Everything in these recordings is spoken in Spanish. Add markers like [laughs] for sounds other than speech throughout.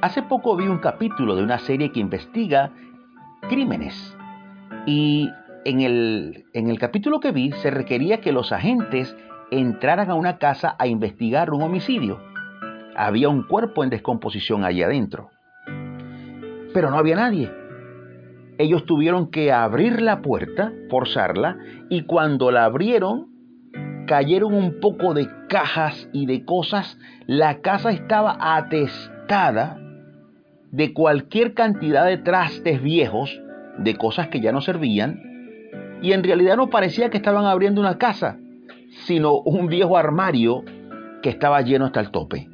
Hace poco vi un capítulo de una serie que investiga crímenes y en el, en el capítulo que vi se requería que los agentes entraran a una casa a investigar un homicidio. Había un cuerpo en descomposición allí adentro. Pero no había nadie. Ellos tuvieron que abrir la puerta, forzarla, y cuando la abrieron, cayeron un poco de cajas y de cosas. La casa estaba atestada de cualquier cantidad de trastes viejos, de cosas que ya no servían, y en realidad no parecía que estaban abriendo una casa, sino un viejo armario que estaba lleno hasta el tope.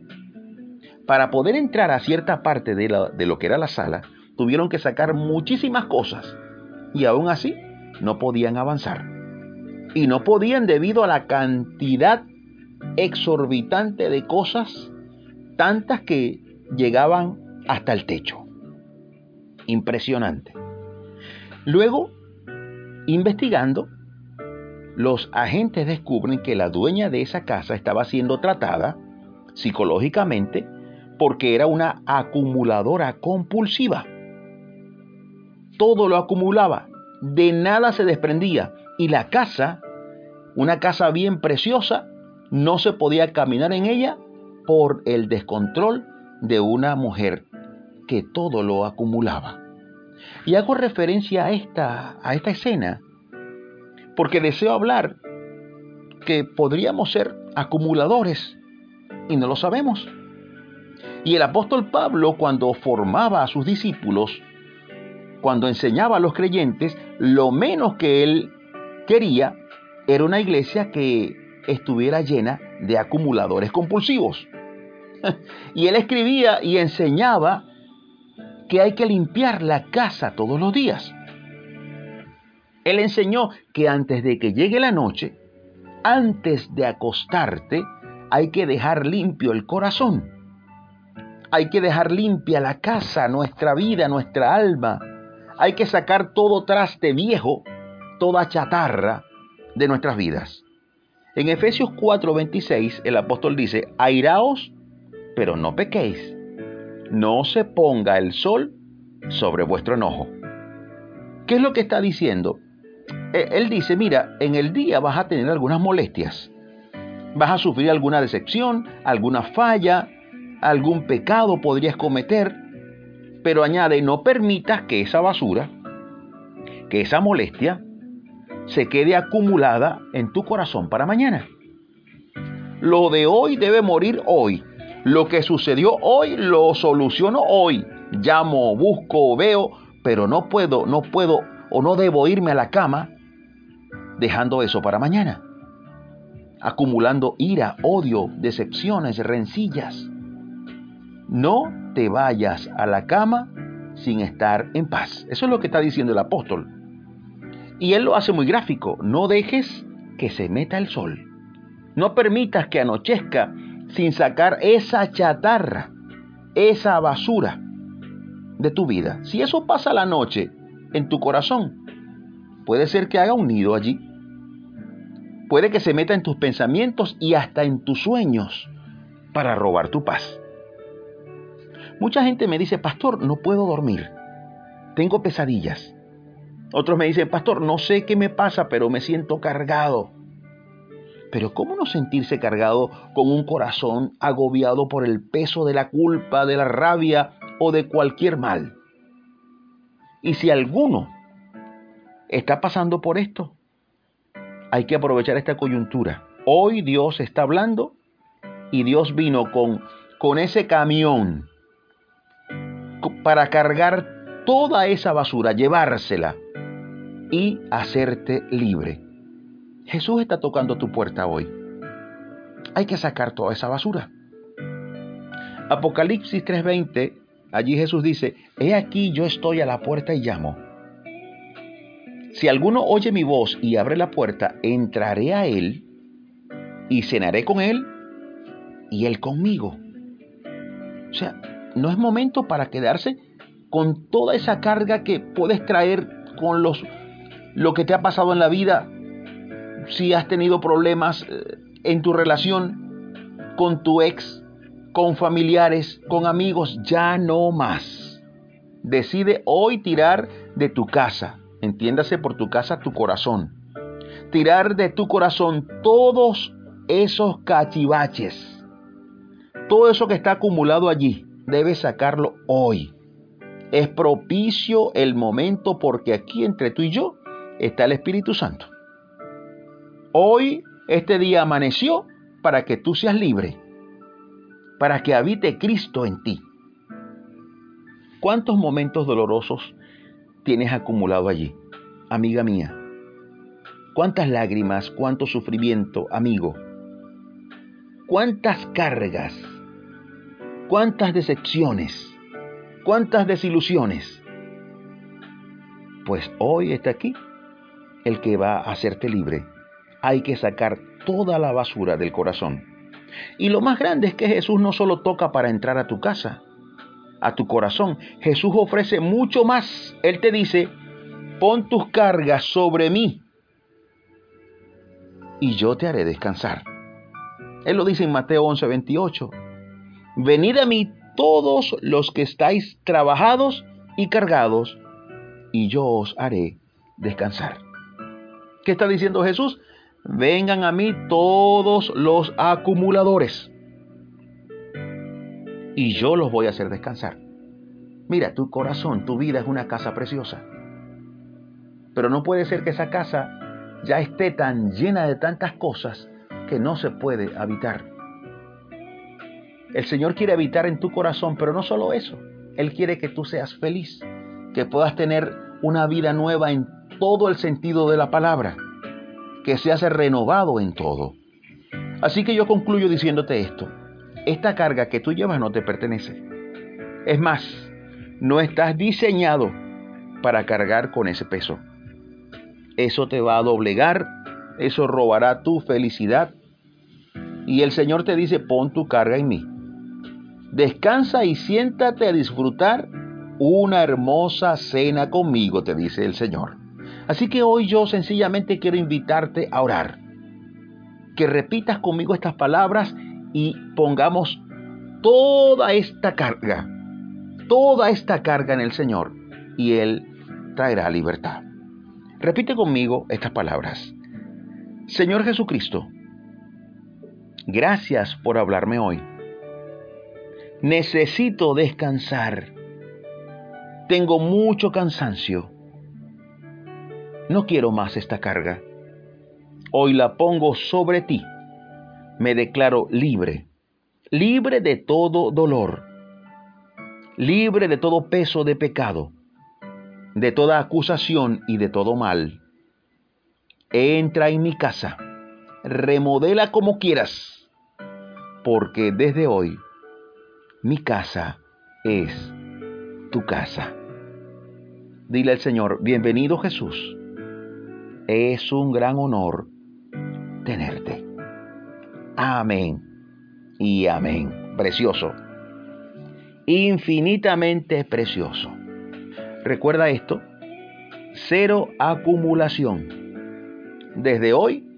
Para poder entrar a cierta parte de, lo que era la sala, tuvieron que sacar muchísimas cosas y aún así no podían avanzar. Y no podían debido a la cantidad exorbitante de cosas, tantas que llegaban hasta el techo. Impresionante. Luego, investigando, los agentes descubren que la dueña de esa casa estaba siendo tratada psicológicamente porque era una acumuladora compulsiva. Todo lo acumulaba, de nada se desprendía y la casa, una casa bien preciosa, no se podía caminar en ella por el descontrol de una mujer que todo lo acumulaba. Y hago referencia a esta, a esta escena porque deseo hablar que podríamos ser acumuladores y no lo sabemos. Y el apóstol Pablo cuando formaba a sus discípulos, cuando enseñaba a los creyentes, lo menos que él quería era una iglesia que estuviera llena de acumuladores compulsivos. [laughs] y él escribía y enseñaba que hay que limpiar la casa todos los días. Él enseñó que antes de que llegue la noche, antes de acostarte, hay que dejar limpio el corazón. Hay que dejar limpia la casa, nuestra vida, nuestra alma. Hay que sacar todo traste viejo, toda chatarra de nuestras vidas. En Efesios 4:26 el apóstol dice, airaos, pero no pequéis. No se ponga el sol sobre vuestro enojo. ¿Qué es lo que está diciendo? Eh, él dice, mira, en el día vas a tener algunas molestias, vas a sufrir alguna decepción, alguna falla, algún pecado podrías cometer, pero añade, no permitas que esa basura, que esa molestia, se quede acumulada en tu corazón para mañana. Lo de hoy debe morir hoy. Lo que sucedió hoy lo soluciono hoy. Llamo, busco, veo, pero no puedo, no puedo o no debo irme a la cama dejando eso para mañana, acumulando ira, odio, decepciones, rencillas. No te vayas a la cama sin estar en paz. Eso es lo que está diciendo el apóstol. Y él lo hace muy gráfico. No dejes que se meta el sol. No permitas que anochezca sin sacar esa chatarra, esa basura de tu vida. Si eso pasa la noche en tu corazón, Puede ser que haga un nido allí. Puede que se meta en tus pensamientos y hasta en tus sueños para robar tu paz. Mucha gente me dice, pastor, no puedo dormir. Tengo pesadillas. Otros me dicen, pastor, no sé qué me pasa, pero me siento cargado. Pero ¿cómo no sentirse cargado con un corazón agobiado por el peso de la culpa, de la rabia o de cualquier mal? Y si alguno está pasando por esto. Hay que aprovechar esta coyuntura. Hoy Dios está hablando y Dios vino con, con ese camión para cargar toda esa basura, llevársela y hacerte libre. Jesús está tocando tu puerta hoy. Hay que sacar toda esa basura. Apocalipsis 3:20, allí Jesús dice, He aquí yo estoy a la puerta y llamo. Si alguno oye mi voz y abre la puerta, entraré a él y cenaré con él y él conmigo. O sea, no es momento para quedarse con toda esa carga que puedes traer con los lo que te ha pasado en la vida, si has tenido problemas eh, en tu relación con tu ex, con familiares, con amigos, ya no más. Decide hoy tirar de tu casa, entiéndase por tu casa tu corazón. Tirar de tu corazón todos esos cachivaches, todo eso que está acumulado allí, debes sacarlo hoy. Es propicio el momento porque aquí entre tú y yo está el Espíritu Santo. Hoy, este día amaneció para que tú seas libre para que habite Cristo en ti. ¿Cuántos momentos dolorosos tienes acumulado allí, amiga mía? ¿Cuántas lágrimas, cuánto sufrimiento, amigo? ¿Cuántas cargas? ¿Cuántas decepciones? ¿Cuántas desilusiones? Pues hoy está aquí el que va a hacerte libre. Hay que sacar toda la basura del corazón y lo más grande es que Jesús no solo toca para entrar a tu casa, a tu corazón. Jesús ofrece mucho más. Él te dice, pon tus cargas sobre mí y yo te haré descansar. Él lo dice en Mateo 11, 28. Venid a mí todos los que estáis trabajados y cargados, y yo os haré descansar. ¿Qué está diciendo Jesús? Vengan a mí todos los acumuladores y yo los voy a hacer descansar. Mira, tu corazón, tu vida es una casa preciosa. Pero no puede ser que esa casa ya esté tan llena de tantas cosas que no se puede habitar. El Señor quiere habitar en tu corazón, pero no solo eso. Él quiere que tú seas feliz, que puedas tener una vida nueva en todo el sentido de la palabra que se hace renovado en todo. Así que yo concluyo diciéndote esto. Esta carga que tú llevas no te pertenece. Es más, no estás diseñado para cargar con ese peso. Eso te va a doblegar, eso robará tu felicidad. Y el Señor te dice, pon tu carga en mí. Descansa y siéntate a disfrutar una hermosa cena conmigo, te dice el Señor. Así que hoy yo sencillamente quiero invitarte a orar. Que repitas conmigo estas palabras y pongamos toda esta carga, toda esta carga en el Señor y Él traerá libertad. Repite conmigo estas palabras. Señor Jesucristo, gracias por hablarme hoy. Necesito descansar. Tengo mucho cansancio no quiero más esta carga. Hoy la pongo sobre ti. Me declaro libre, libre de todo dolor, libre de todo peso de pecado, de toda acusación y de todo mal. Entra en mi casa, remodela como quieras, porque desde hoy mi casa es tu casa. Dile al Señor, bienvenido Jesús es un gran honor tenerte. Amén y amén. Precioso. Infinitamente precioso. Recuerda esto. Cero acumulación. Desde hoy,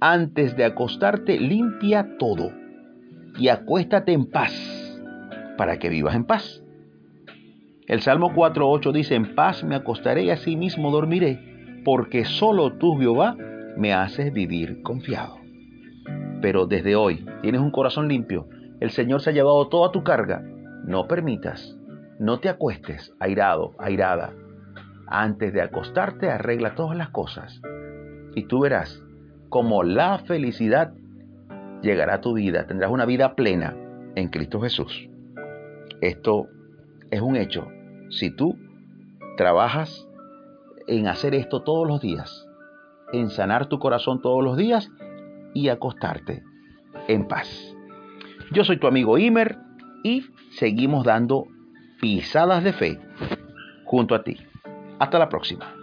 antes de acostarte, limpia todo y acuéstate en paz para que vivas en paz. El Salmo 4.8 dice, en paz me acostaré y así mismo dormiré porque solo tú, Jehová, me haces vivir confiado. Pero desde hoy tienes un corazón limpio, el Señor se ha llevado toda tu carga. No permitas, no te acuestes airado, airada. Antes de acostarte, arregla todas las cosas. Y tú verás como la felicidad llegará a tu vida. Tendrás una vida plena en Cristo Jesús. Esto es un hecho. Si tú trabajas en hacer esto todos los días, en sanar tu corazón todos los días y acostarte en paz. Yo soy tu amigo Imer y seguimos dando pisadas de fe junto a ti. Hasta la próxima.